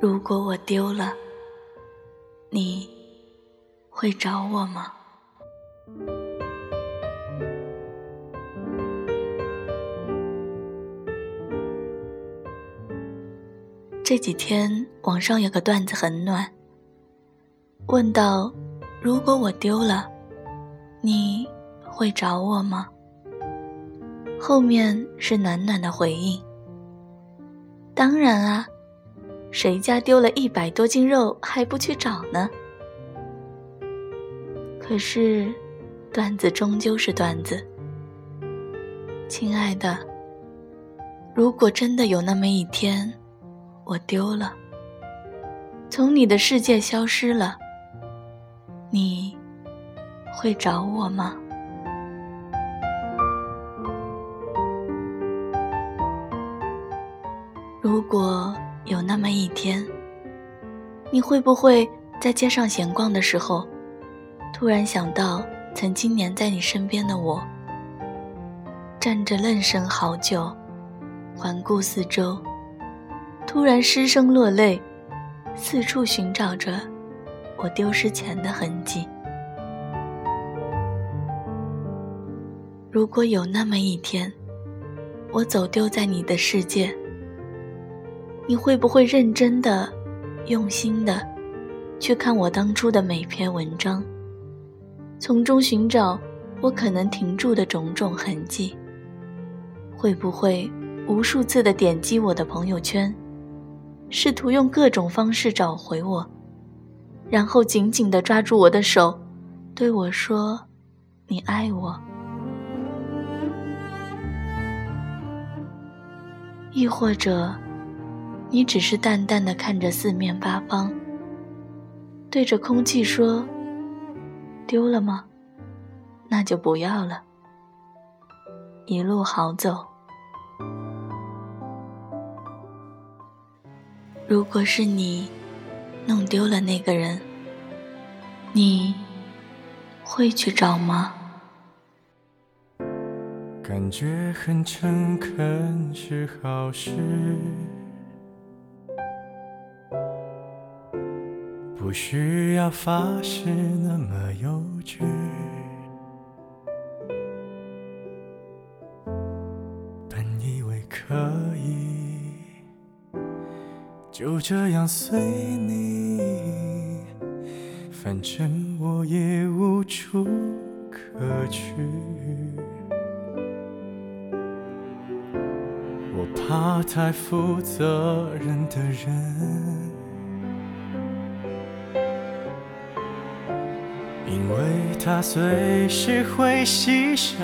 如果我丢了，你会找我吗？这几天网上有个段子很暖，问道：“如果我丢了，你会找我吗？”后面是暖暖的回应：“当然啊，谁家丢了一百多斤肉还不去找呢？”可是，段子终究是段子，亲爱的，如果真的有那么一天，我丢了，从你的世界消失了，你会找我吗？如果有那么一天，你会不会在街上闲逛的时候，突然想到曾经黏在你身边的我，站着愣神好久，环顾四周？突然失声落泪，四处寻找着我丢失前的痕迹。如果有那么一天，我走丢在你的世界，你会不会认真的、用心的去看我当初的每篇文章，从中寻找我可能停住的种种痕迹？会不会无数次的点击我的朋友圈？试图用各种方式找回我，然后紧紧地抓住我的手，对我说：“你爱我。”亦或者，你只是淡淡的看着四面八方，对着空气说：“丢了吗？那就不要了。”一路好走。如果是你弄丢了那个人，你会去找吗？感觉很诚恳是好事，不需要发誓那么幼稚，本以为可以。就这样随你，反正我也无处可去。我怕太负责任的人，因为他随时会牺牲。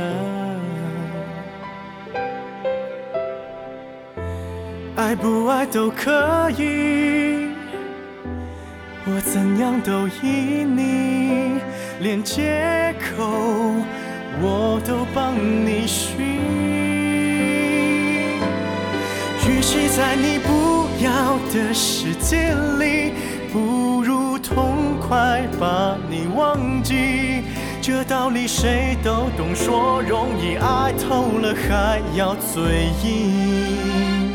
爱不爱都可以，我怎样都依你，连借口我都帮你寻。与其在你不要的世界里，不如痛快把你忘。这道理谁都懂，说容易，爱透了还要嘴硬。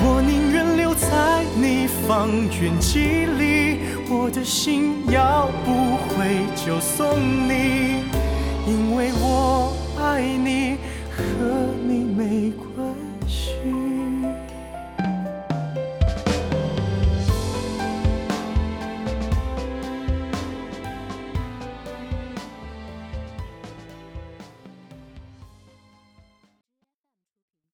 我宁愿留在你方圆几里，我的心要不回就送你，因为我爱你。